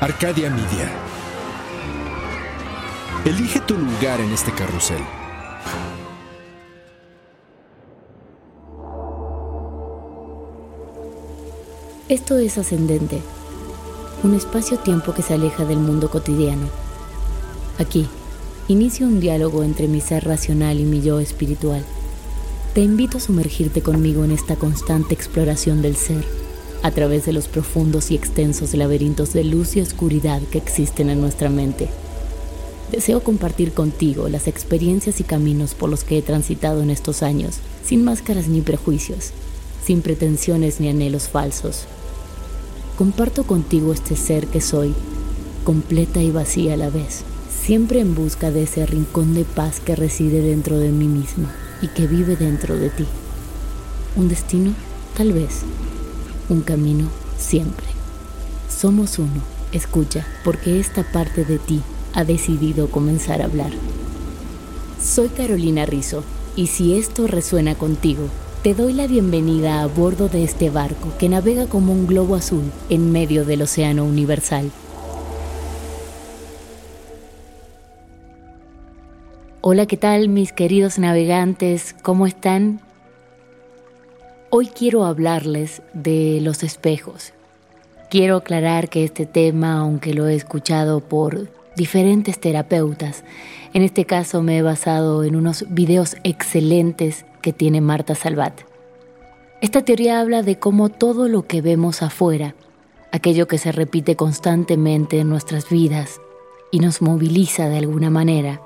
Arcadia Media. Elige tu lugar en este carrusel. Esto es ascendente, un espacio-tiempo que se aleja del mundo cotidiano. Aquí, inicio un diálogo entre mi ser racional y mi yo espiritual. Te invito a sumergirte conmigo en esta constante exploración del ser, a través de los profundos y extensos laberintos de luz y oscuridad que existen en nuestra mente. Deseo compartir contigo las experiencias y caminos por los que he transitado en estos años, sin máscaras ni prejuicios, sin pretensiones ni anhelos falsos comparto contigo este ser que soy, completa y vacía a la vez, siempre en busca de ese rincón de paz que reside dentro de mí misma y que vive dentro de ti. Un destino, tal vez. Un camino, siempre. Somos uno, escucha, porque esta parte de ti ha decidido comenzar a hablar. Soy Carolina Rizzo, y si esto resuena contigo, te doy la bienvenida a bordo de este barco que navega como un globo azul en medio del océano universal. Hola, ¿qué tal mis queridos navegantes? ¿Cómo están? Hoy quiero hablarles de los espejos. Quiero aclarar que este tema, aunque lo he escuchado por diferentes terapeutas, en este caso me he basado en unos videos excelentes que tiene Marta Salvat. Esta teoría habla de cómo todo lo que vemos afuera, aquello que se repite constantemente en nuestras vidas y nos moviliza de alguna manera,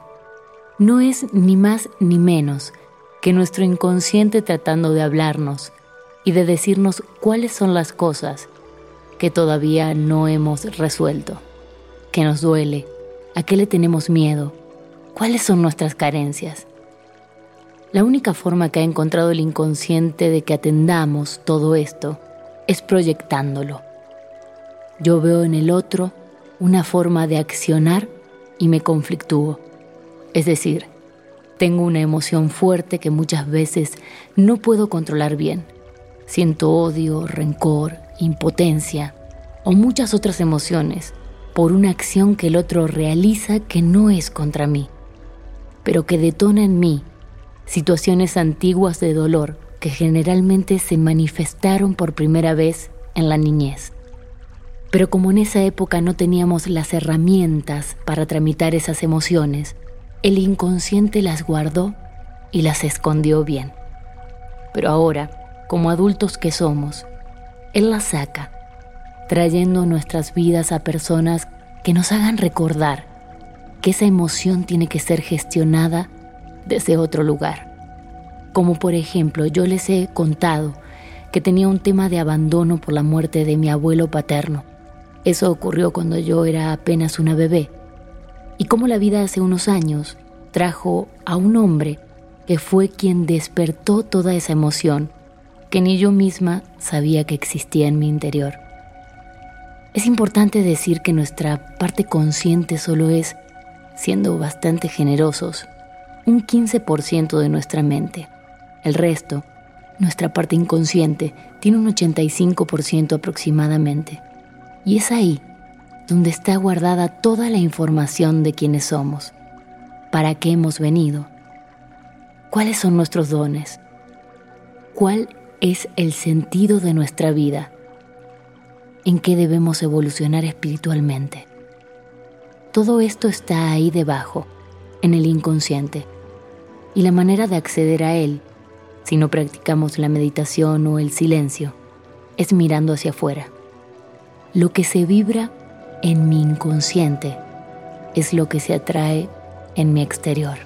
no es ni más ni menos que nuestro inconsciente tratando de hablarnos y de decirnos cuáles son las cosas que todavía no hemos resuelto, que nos duele, a qué le tenemos miedo, cuáles son nuestras carencias. La única forma que ha encontrado el inconsciente de que atendamos todo esto es proyectándolo. Yo veo en el otro una forma de accionar y me conflictúo. Es decir, tengo una emoción fuerte que muchas veces no puedo controlar bien. Siento odio, rencor, impotencia o muchas otras emociones por una acción que el otro realiza que no es contra mí, pero que detona en mí situaciones antiguas de dolor que generalmente se manifestaron por primera vez en la niñez. Pero como en esa época no teníamos las herramientas para tramitar esas emociones, el inconsciente las guardó y las escondió bien. Pero ahora, como adultos que somos, Él las saca, trayendo nuestras vidas a personas que nos hagan recordar que esa emoción tiene que ser gestionada desde otro lugar. Como por ejemplo, yo les he contado que tenía un tema de abandono por la muerte de mi abuelo paterno. Eso ocurrió cuando yo era apenas una bebé. Y como la vida hace unos años trajo a un hombre que fue quien despertó toda esa emoción que ni yo misma sabía que existía en mi interior. Es importante decir que nuestra parte consciente solo es, siendo bastante generosos, un 15% de nuestra mente. El resto, nuestra parte inconsciente, tiene un 85% aproximadamente. Y es ahí donde está guardada toda la información de quiénes somos, para qué hemos venido, cuáles son nuestros dones, cuál es el sentido de nuestra vida, en qué debemos evolucionar espiritualmente. Todo esto está ahí debajo, en el inconsciente, y la manera de acceder a él, si no practicamos la meditación o el silencio, es mirando hacia afuera. Lo que se vibra en mi inconsciente es lo que se atrae en mi exterior.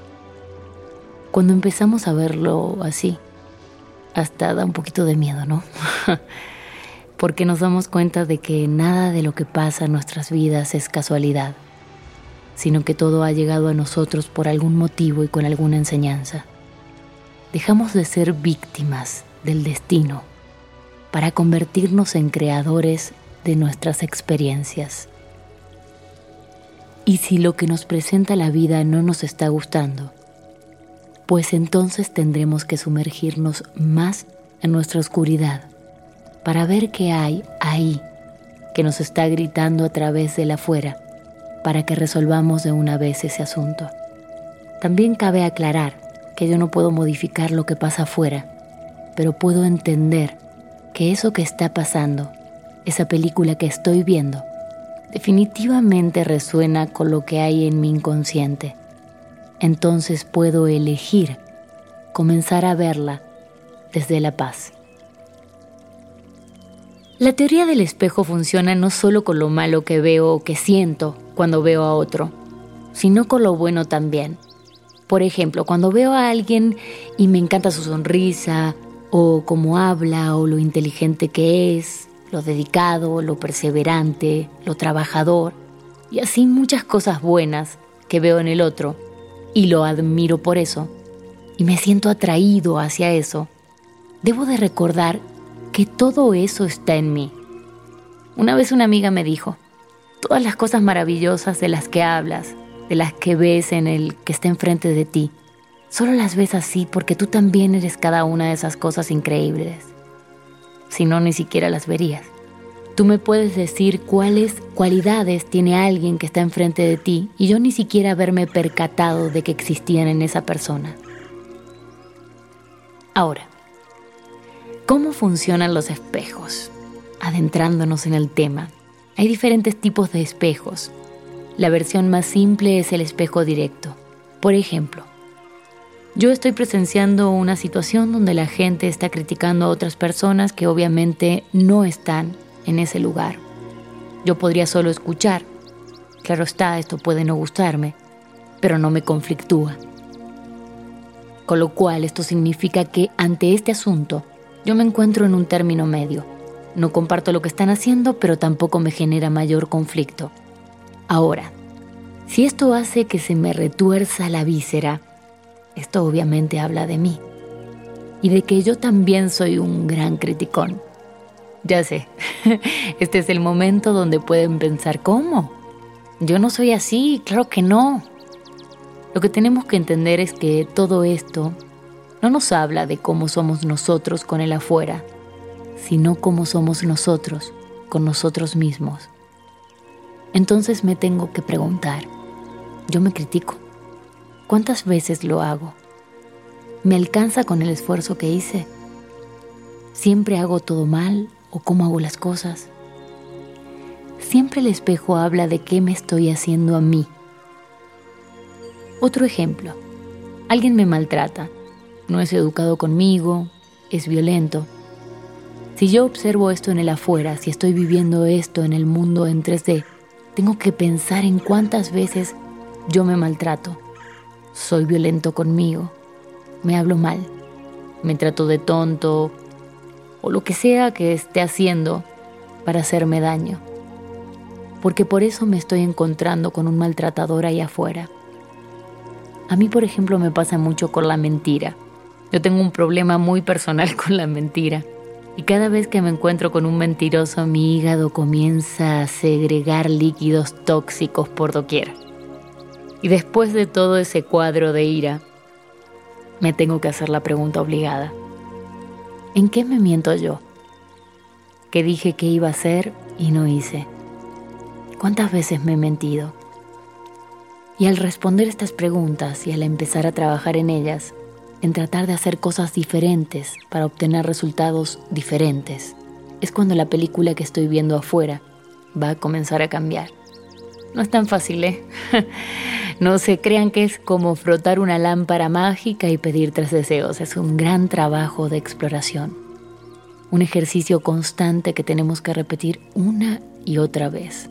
Cuando empezamos a verlo así, hasta da un poquito de miedo, ¿no? porque nos damos cuenta de que nada de lo que pasa en nuestras vidas es casualidad, sino que todo ha llegado a nosotros por algún motivo y con alguna enseñanza. Dejamos de ser víctimas del destino para convertirnos en creadores de nuestras experiencias. Y si lo que nos presenta la vida no nos está gustando, pues entonces tendremos que sumergirnos más en nuestra oscuridad para ver qué hay ahí que nos está gritando a través de la afuera para que resolvamos de una vez ese asunto. También cabe aclarar que yo no puedo modificar lo que pasa afuera, pero puedo entender que eso que está pasando, esa película que estoy viendo, definitivamente resuena con lo que hay en mi inconsciente. Entonces puedo elegir comenzar a verla desde la paz. La teoría del espejo funciona no solo con lo malo que veo o que siento cuando veo a otro, sino con lo bueno también. Por ejemplo, cuando veo a alguien y me encanta su sonrisa, o cómo habla, o lo inteligente que es, lo dedicado, lo perseverante, lo trabajador, y así muchas cosas buenas que veo en el otro, y lo admiro por eso, y me siento atraído hacia eso, debo de recordar que todo eso está en mí. Una vez una amiga me dijo, todas las cosas maravillosas de las que hablas, de las que ves en el que está enfrente de ti, solo las ves así porque tú también eres cada una de esas cosas increíbles. Si no, ni siquiera las verías. Tú me puedes decir cuáles cualidades tiene alguien que está enfrente de ti y yo ni siquiera haberme percatado de que existían en esa persona. Ahora, ¿Cómo funcionan los espejos? Adentrándonos en el tema, hay diferentes tipos de espejos. La versión más simple es el espejo directo. Por ejemplo, yo estoy presenciando una situación donde la gente está criticando a otras personas que obviamente no están en ese lugar. Yo podría solo escuchar. Claro está, esto puede no gustarme, pero no me conflictúa. Con lo cual esto significa que ante este asunto yo me encuentro en un término medio. No comparto lo que están haciendo, pero tampoco me genera mayor conflicto. Ahora, si esto hace que se me retuerza la víscera, esto obviamente habla de mí y de que yo también soy un gran criticón. Ya sé, este es el momento donde pueden pensar, ¿cómo? Yo no soy así, claro que no. Lo que tenemos que entender es que todo esto no nos habla de cómo somos nosotros con el afuera, sino cómo somos nosotros con nosotros mismos. Entonces me tengo que preguntar, yo me critico. ¿Cuántas veces lo hago? ¿Me alcanza con el esfuerzo que hice? ¿Siempre hago todo mal o cómo hago las cosas? Siempre el espejo habla de qué me estoy haciendo a mí. Otro ejemplo. Alguien me maltrata no es educado conmigo, es violento. Si yo observo esto en el afuera, si estoy viviendo esto en el mundo en 3D, tengo que pensar en cuántas veces yo me maltrato, soy violento conmigo, me hablo mal, me trato de tonto o lo que sea que esté haciendo para hacerme daño. Porque por eso me estoy encontrando con un maltratador ahí afuera. A mí, por ejemplo, me pasa mucho con la mentira. Yo tengo un problema muy personal con la mentira. Y cada vez que me encuentro con un mentiroso, mi hígado comienza a segregar líquidos tóxicos por doquier. Y después de todo ese cuadro de ira, me tengo que hacer la pregunta obligada. ¿En qué me miento yo? ¿Qué dije que iba a hacer y no hice? ¿Cuántas veces me he mentido? Y al responder estas preguntas y al empezar a trabajar en ellas, en tratar de hacer cosas diferentes para obtener resultados diferentes, es cuando la película que estoy viendo afuera va a comenzar a cambiar. No es tan fácil, ¿eh? no se crean que es como frotar una lámpara mágica y pedir tres deseos. Es un gran trabajo de exploración. Un ejercicio constante que tenemos que repetir una y otra vez.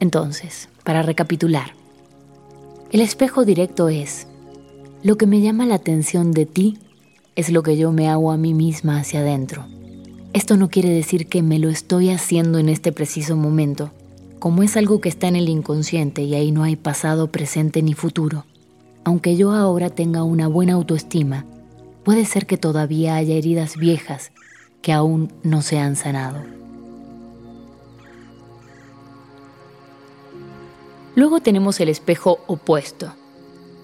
Entonces, para recapitular, el espejo directo es lo que me llama la atención de ti es lo que yo me hago a mí misma hacia adentro. Esto no quiere decir que me lo estoy haciendo en este preciso momento. Como es algo que está en el inconsciente y ahí no hay pasado, presente ni futuro, aunque yo ahora tenga una buena autoestima, puede ser que todavía haya heridas viejas que aún no se han sanado. Luego tenemos el espejo opuesto.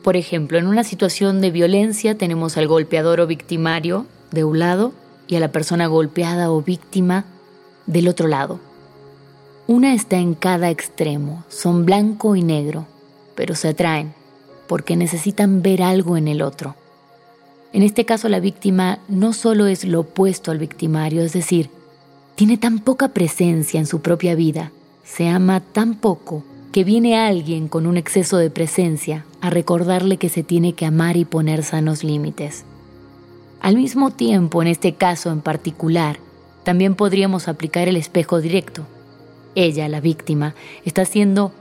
Por ejemplo, en una situación de violencia tenemos al golpeador o victimario de un lado y a la persona golpeada o víctima del otro lado. Una está en cada extremo, son blanco y negro, pero se atraen porque necesitan ver algo en el otro. En este caso la víctima no solo es lo opuesto al victimario, es decir, tiene tan poca presencia en su propia vida, se ama tan poco que viene alguien con un exceso de presencia a recordarle que se tiene que amar y poner sanos límites. Al mismo tiempo, en este caso en particular, también podríamos aplicar el espejo directo, ella, la víctima, está siendo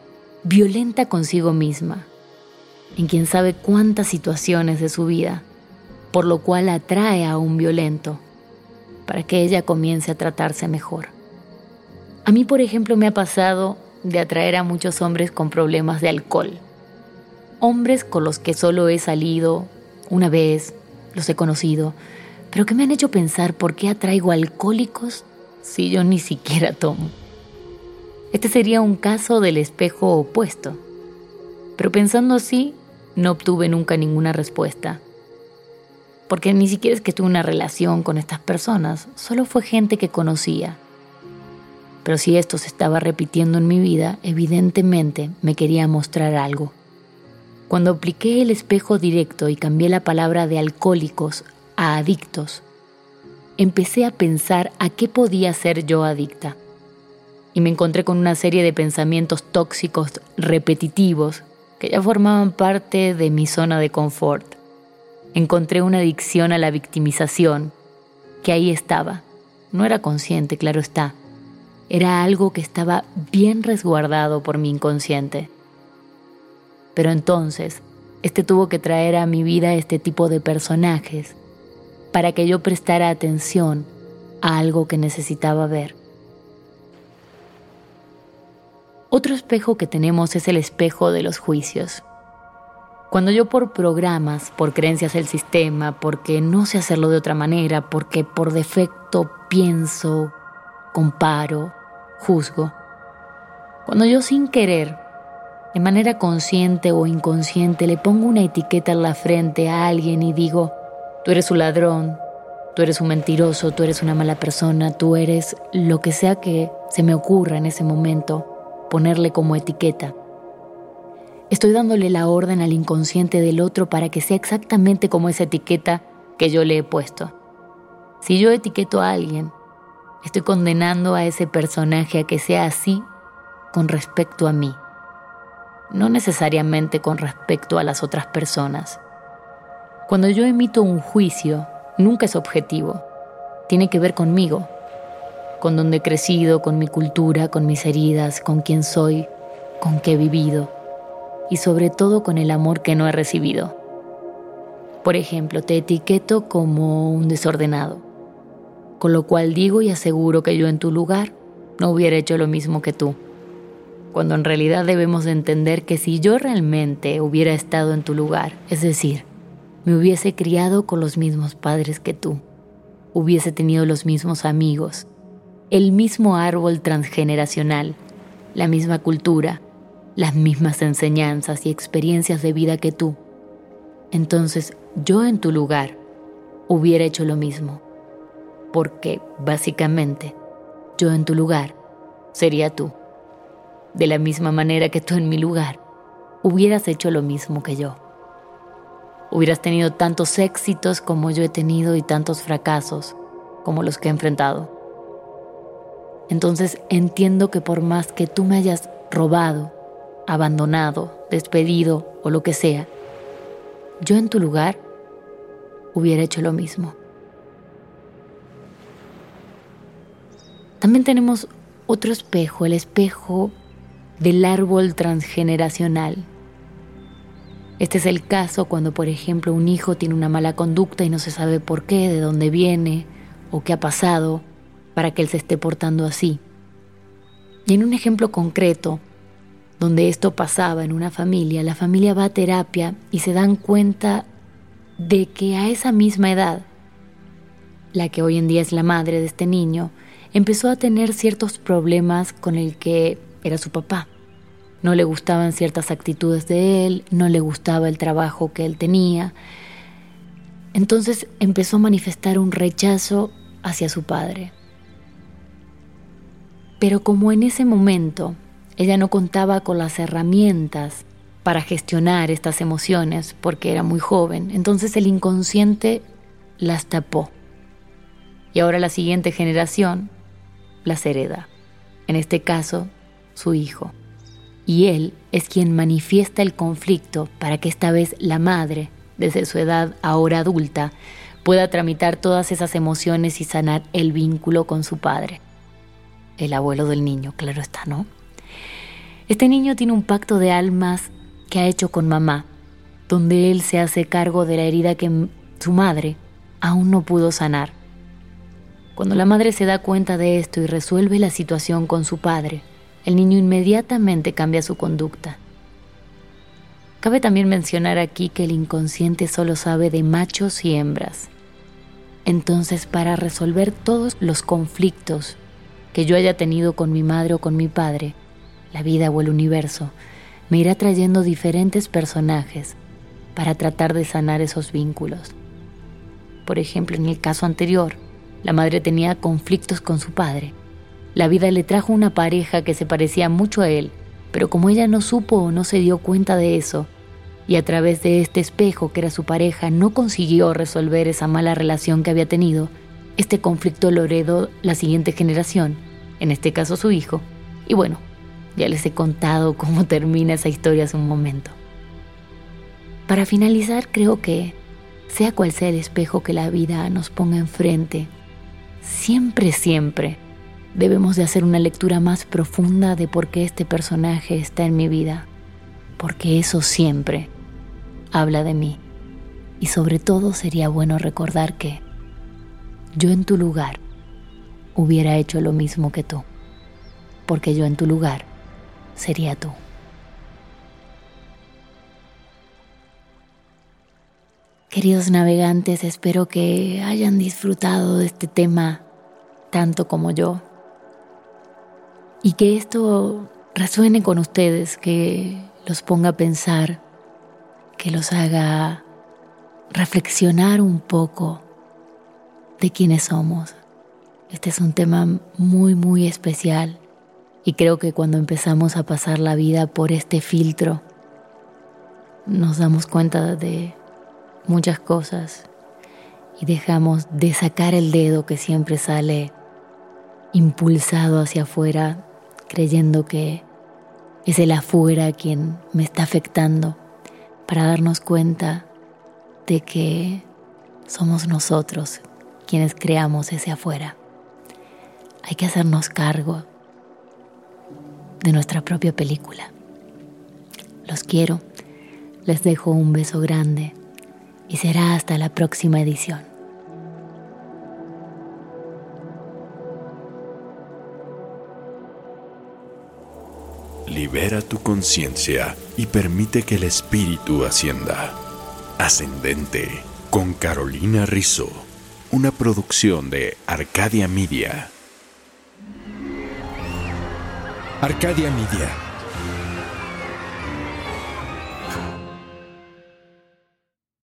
violenta consigo misma, en quien sabe cuántas situaciones de su vida, por lo cual atrae a un violento, para que ella comience a tratarse mejor. A mí, por ejemplo, me ha pasado de atraer a muchos hombres con problemas de alcohol. Hombres con los que solo he salido una vez, los he conocido, pero que me han hecho pensar por qué atraigo alcohólicos si yo ni siquiera tomo. Este sería un caso del espejo opuesto. Pero pensando así, no obtuve nunca ninguna respuesta. Porque ni siquiera es que tuve una relación con estas personas, solo fue gente que conocía. Pero si esto se estaba repitiendo en mi vida, evidentemente me quería mostrar algo. Cuando apliqué el espejo directo y cambié la palabra de alcohólicos a adictos, empecé a pensar a qué podía ser yo adicta y me encontré con una serie de pensamientos tóxicos repetitivos que ya formaban parte de mi zona de confort. Encontré una adicción a la victimización, que ahí estaba. No era consciente, claro está. Era algo que estaba bien resguardado por mi inconsciente. Pero entonces, este tuvo que traer a mi vida este tipo de personajes para que yo prestara atención a algo que necesitaba ver. Otro espejo que tenemos es el espejo de los juicios. Cuando yo por programas, por creencias del sistema, porque no sé hacerlo de otra manera, porque por defecto pienso, comparo, juzgo, cuando yo sin querer, de manera consciente o inconsciente, le pongo una etiqueta en la frente a alguien y digo, tú eres un ladrón, tú eres un mentiroso, tú eres una mala persona, tú eres lo que sea que se me ocurra en ese momento, ponerle como etiqueta. Estoy dándole la orden al inconsciente del otro para que sea exactamente como esa etiqueta que yo le he puesto. Si yo etiqueto a alguien, estoy condenando a ese personaje a que sea así con respecto a mí, no necesariamente con respecto a las otras personas. Cuando yo emito un juicio, nunca es objetivo, tiene que ver conmigo, con donde he crecido, con mi cultura, con mis heridas, con quién soy, con qué he vivido y sobre todo con el amor que no he recibido. Por ejemplo, te etiqueto como un desordenado, con lo cual digo y aseguro que yo en tu lugar no hubiera hecho lo mismo que tú, cuando en realidad debemos de entender que si yo realmente hubiera estado en tu lugar, es decir, me hubiese criado con los mismos padres que tú, hubiese tenido los mismos amigos, el mismo árbol transgeneracional, la misma cultura, las mismas enseñanzas y experiencias de vida que tú. Entonces yo en tu lugar hubiera hecho lo mismo, porque básicamente yo en tu lugar sería tú. De la misma manera que tú en mi lugar hubieras hecho lo mismo que yo. Hubieras tenido tantos éxitos como yo he tenido y tantos fracasos como los que he enfrentado. Entonces entiendo que por más que tú me hayas robado, abandonado, despedido o lo que sea, yo en tu lugar hubiera hecho lo mismo. También tenemos otro espejo, el espejo del árbol transgeneracional. Este es el caso cuando, por ejemplo, un hijo tiene una mala conducta y no se sabe por qué, de dónde viene o qué ha pasado para que él se esté portando así. Y en un ejemplo concreto, donde esto pasaba en una familia, la familia va a terapia y se dan cuenta de que a esa misma edad, la que hoy en día es la madre de este niño, empezó a tener ciertos problemas con el que era su papá. No le gustaban ciertas actitudes de él, no le gustaba el trabajo que él tenía. Entonces empezó a manifestar un rechazo hacia su padre. Pero como en ese momento ella no contaba con las herramientas para gestionar estas emociones porque era muy joven, entonces el inconsciente las tapó. Y ahora la siguiente generación las hereda. En este caso, su hijo. Y él es quien manifiesta el conflicto para que esta vez la madre, desde su edad ahora adulta, pueda tramitar todas esas emociones y sanar el vínculo con su padre. El abuelo del niño, claro está, ¿no? Este niño tiene un pacto de almas que ha hecho con mamá, donde él se hace cargo de la herida que su madre aún no pudo sanar. Cuando la madre se da cuenta de esto y resuelve la situación con su padre, el niño inmediatamente cambia su conducta. Cabe también mencionar aquí que el inconsciente solo sabe de machos y hembras. Entonces, para resolver todos los conflictos que yo haya tenido con mi madre o con mi padre, la vida o el universo, me irá trayendo diferentes personajes para tratar de sanar esos vínculos. Por ejemplo, en el caso anterior, la madre tenía conflictos con su padre. La vida le trajo una pareja que se parecía mucho a él, pero como ella no supo o no se dio cuenta de eso, y a través de este espejo que era su pareja no consiguió resolver esa mala relación que había tenido, este conflicto lo heredó la siguiente generación, en este caso su hijo. Y bueno, ya les he contado cómo termina esa historia hace un momento. Para finalizar, creo que, sea cual sea el espejo que la vida nos ponga enfrente, siempre, siempre debemos de hacer una lectura más profunda de por qué este personaje está en mi vida, porque eso siempre habla de mí. Y sobre todo sería bueno recordar que yo en tu lugar hubiera hecho lo mismo que tú, porque yo en tu lugar sería tú. Queridos navegantes, espero que hayan disfrutado de este tema tanto como yo y que esto resuene con ustedes, que los ponga a pensar, que los haga reflexionar un poco de quiénes somos. Este es un tema muy, muy especial y creo que cuando empezamos a pasar la vida por este filtro, nos damos cuenta de muchas cosas y dejamos de sacar el dedo que siempre sale impulsado hacia afuera, creyendo que es el afuera quien me está afectando, para darnos cuenta de que somos nosotros quienes creamos ese afuera. Hay que hacernos cargo de nuestra propia película. Los quiero, les dejo un beso grande y será hasta la próxima edición. Libera tu conciencia y permite que el espíritu ascienda. Ascendente con Carolina Rizzo, una producción de Arcadia Media. Arcadia Media